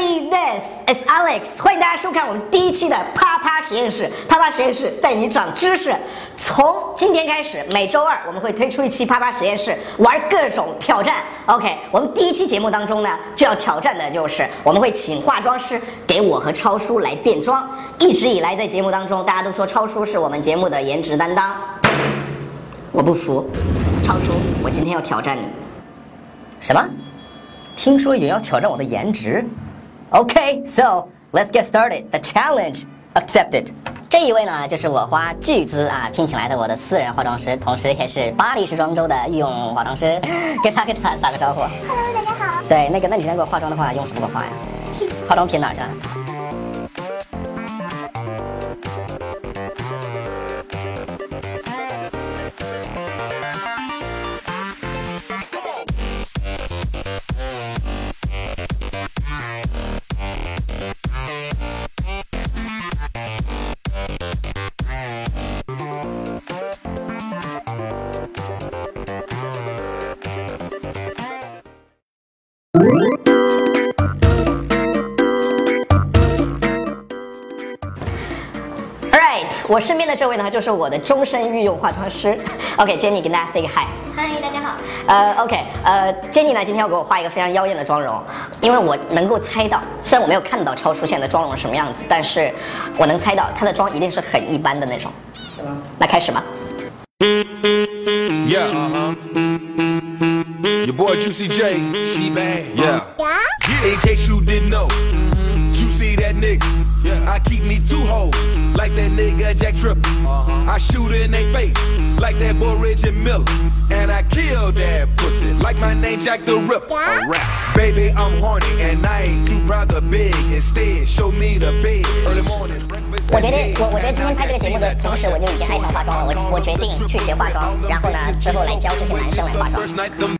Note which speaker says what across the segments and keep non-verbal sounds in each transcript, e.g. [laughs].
Speaker 1: everybody, this is Alex。欢迎大家收看我们第一期的啪啪实验室。啪啪实验室带你长知识。从今天开始，每周二我们会推出一期啪啪实验室，玩各种挑战。OK，我们第一期节目当中呢，就要挑战的就是我们会请化妆师给我和超叔来变装。一直以来在节目当中，大家都说超叔是我们节目的颜值担当，我不服。超叔，我今天要挑战你。什么？听说也要挑战我的颜值？OK, so let's get started. The challenge accepted. 这一位呢，就是我花巨资啊聘请来的我的私人化妆师，同时也是巴黎时装周的御用化妆师。[laughs] 给他给他打个招呼。
Speaker 2: Hello，大家好。
Speaker 1: 对，那个，那你今天给我化妆的话，用什么给我化呀？化妆品哪儿去了？我身边的这位呢，就是我的终身御用化妆师。[laughs] OK，Jenny、跟大家 say 个 hi。
Speaker 2: 嗨，大家好。
Speaker 1: 呃，OK，呃，Jenny 呢，今天要给我画一个非常妖艳的妆容，因为我能够猜到，虽然我没有看到超出现的妆容是什么样子，但是我能猜到她的妆一定是很一般的那种。是吗？那开始吧。
Speaker 3: Yeah, uh huh. Your boy Juicy J, she bang. Yeah. In case you didn't know, Juicy that nigga. I keep me two hoes, like that nigga Jack Tripp. I shoot in they face, like that boy Reggie Miller. And I kill that pussy, like my name Jack the Ripper. Alright. Baby, I'm horny, and I ain't too proud to beg. Instead, show me the bed. Early morning, breakfast
Speaker 1: 我
Speaker 3: and
Speaker 1: 觉得
Speaker 3: eggs.
Speaker 1: 我我觉得今天拍这个节目的同时，我就已经爱上化妆了。我我决定去学化妆，然后呢，之后来教这些男生来化妆。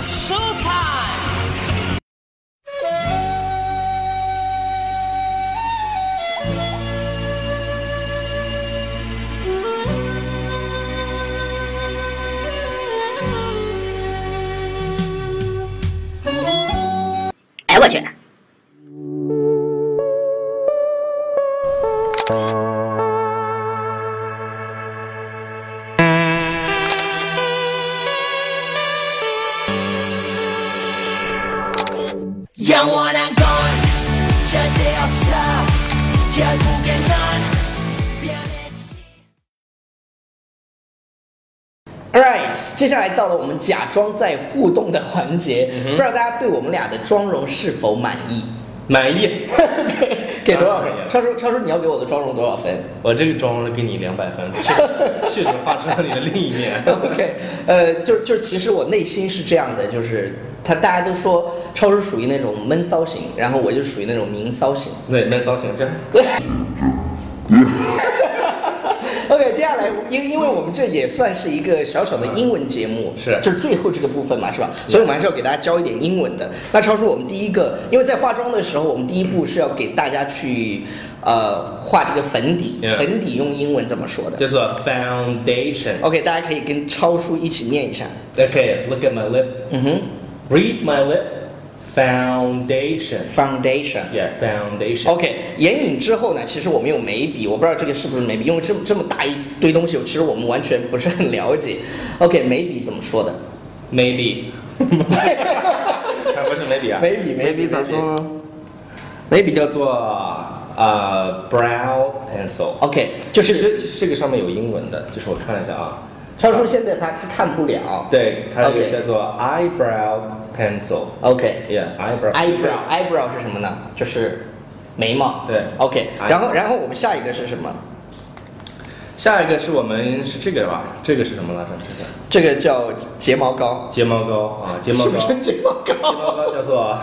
Speaker 4: It's a show time!
Speaker 1: 哎，我去！
Speaker 5: alright 接下来到了我们假装在互动的环节不知道大家对我们俩的妆容是否满意？
Speaker 6: 满意。[laughs]
Speaker 5: 给给多少分超叔，超叔，你要给我的妆容多少分
Speaker 6: 我这个妆容给你两百分，确 [laughs] 确实画出了你的另一面。[laughs]
Speaker 5: OK，呃，就就其实我内心是这样的，就是他大家都说超叔属于那种闷骚型，然后我就属于那种明骚型。
Speaker 6: 对，闷骚型，这
Speaker 5: OK，接下来因因为我们这也算是一个小小的英文节目，
Speaker 6: 是
Speaker 5: 就是最后这个部分嘛，是吧？所以我们还是要给大家教一点英文的。那超叔，我们第一个，因为在化妆的时候，我们第一步是要给大家去呃画这个粉底粉底用英文怎么说的
Speaker 6: 叫做 foundation。
Speaker 5: ？OK，大家可以跟超叔一起念一下。
Speaker 6: OK，look at my lip。
Speaker 5: 嗯哼
Speaker 6: Read my lip。Foundation。
Speaker 5: ，foundation。
Speaker 6: Yeah，foundation。
Speaker 5: OK，眼影之后呢，其实我们用眉笔，我不知道这个是不是眉笔，因为这么这么大一堆东西，其实我们完全不是很了解。OK，眉笔怎么说的
Speaker 6: ？Maybe。[laughs] 不是眉笔啊？
Speaker 5: 眉笔眉笔
Speaker 6: 咋说呢？眉笔叫做呃 brow pencil。
Speaker 5: OK，就
Speaker 6: 其
Speaker 5: 是
Speaker 6: 实这个上面有英文的，就是我看了一下啊，
Speaker 5: 超叔现在他他看不了。
Speaker 6: 对，它这个叫做 eyebrow pencil。
Speaker 5: OK。
Speaker 6: Yeah，eyebrow。
Speaker 5: eyebrow eyebrow 是什么呢？就是眉毛。
Speaker 6: 对
Speaker 5: ，OK。然后然后我们下一个是什么？
Speaker 6: 下一个是我们是这个吧？这个是什么来着？这个
Speaker 5: 这个叫睫毛膏。
Speaker 6: 睫毛膏啊，睫毛膏，
Speaker 5: 是不是睫毛膏
Speaker 6: 睫
Speaker 5: 膏
Speaker 6: 毛膏叫做，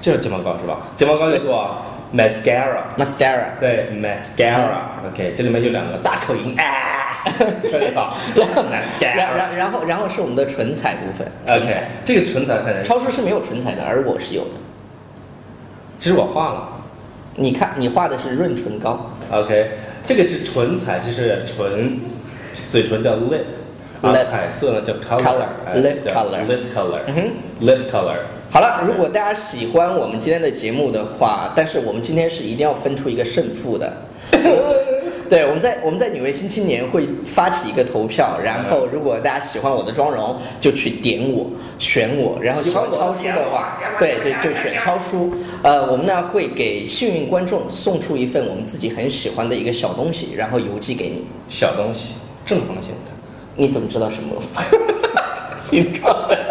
Speaker 6: 这是睫毛膏是吧？睫毛膏叫做 mascara。
Speaker 5: ？mascara。
Speaker 6: 对，mascara。OK，这里面有两个大口音啊，特别好。[laughs]
Speaker 5: 然后。然然后然后是我们的唇彩部分。唇
Speaker 6: OK，
Speaker 5: 彩。
Speaker 6: 这个唇彩。
Speaker 5: 超市是没有唇彩的，而我是有的。
Speaker 6: 其实我画了。
Speaker 5: 你看，你画的是润唇膏。
Speaker 6: OK，这个是唇彩，就是唇，嘴唇叫 lip，彩色呢叫
Speaker 5: color，color，
Speaker 6: 哎
Speaker 5: lip color
Speaker 6: lip color，
Speaker 5: 嗯哼
Speaker 6: lip color。
Speaker 5: 好了，如果大家喜欢我们今天的节目的话，但是我们今天是一定要分出一个胜负的。[laughs] 对，我们在我们在纽约新青年会发起一个投票，然后如果大家喜欢我的妆容，就去点我选我，然后喜欢超叔的话，对，就就选超叔。呃，我们呢会给幸运观众送出一份我们自己很喜欢的一个小东西，然后邮寄给你。
Speaker 6: 小东西，正方形的。
Speaker 5: 你怎么知道什么？挺高的。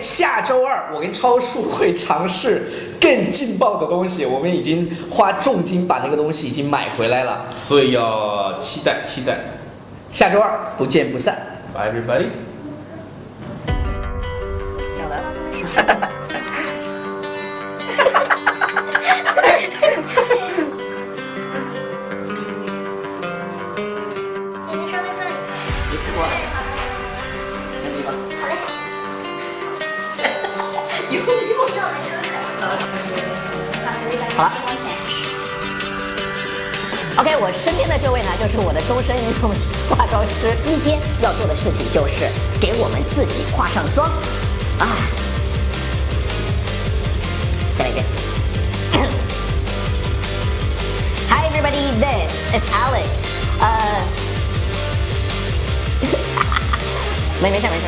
Speaker 5: 下周二我跟超叔会尝试更劲爆的东西，我们已经花重金把那个东西已经买回来了。
Speaker 6: 所以要期待期待。
Speaker 5: 下周二不见不散。
Speaker 6: Bye everybody。[laughs]
Speaker 1: 好了。OK，我身边的这位呢，就是我的终身用化妆师。今天要做的事情就是给我们自己化上妆啊！再来一遍。Hi everybody, this is Alex. [laughs] 呃，没没事没事。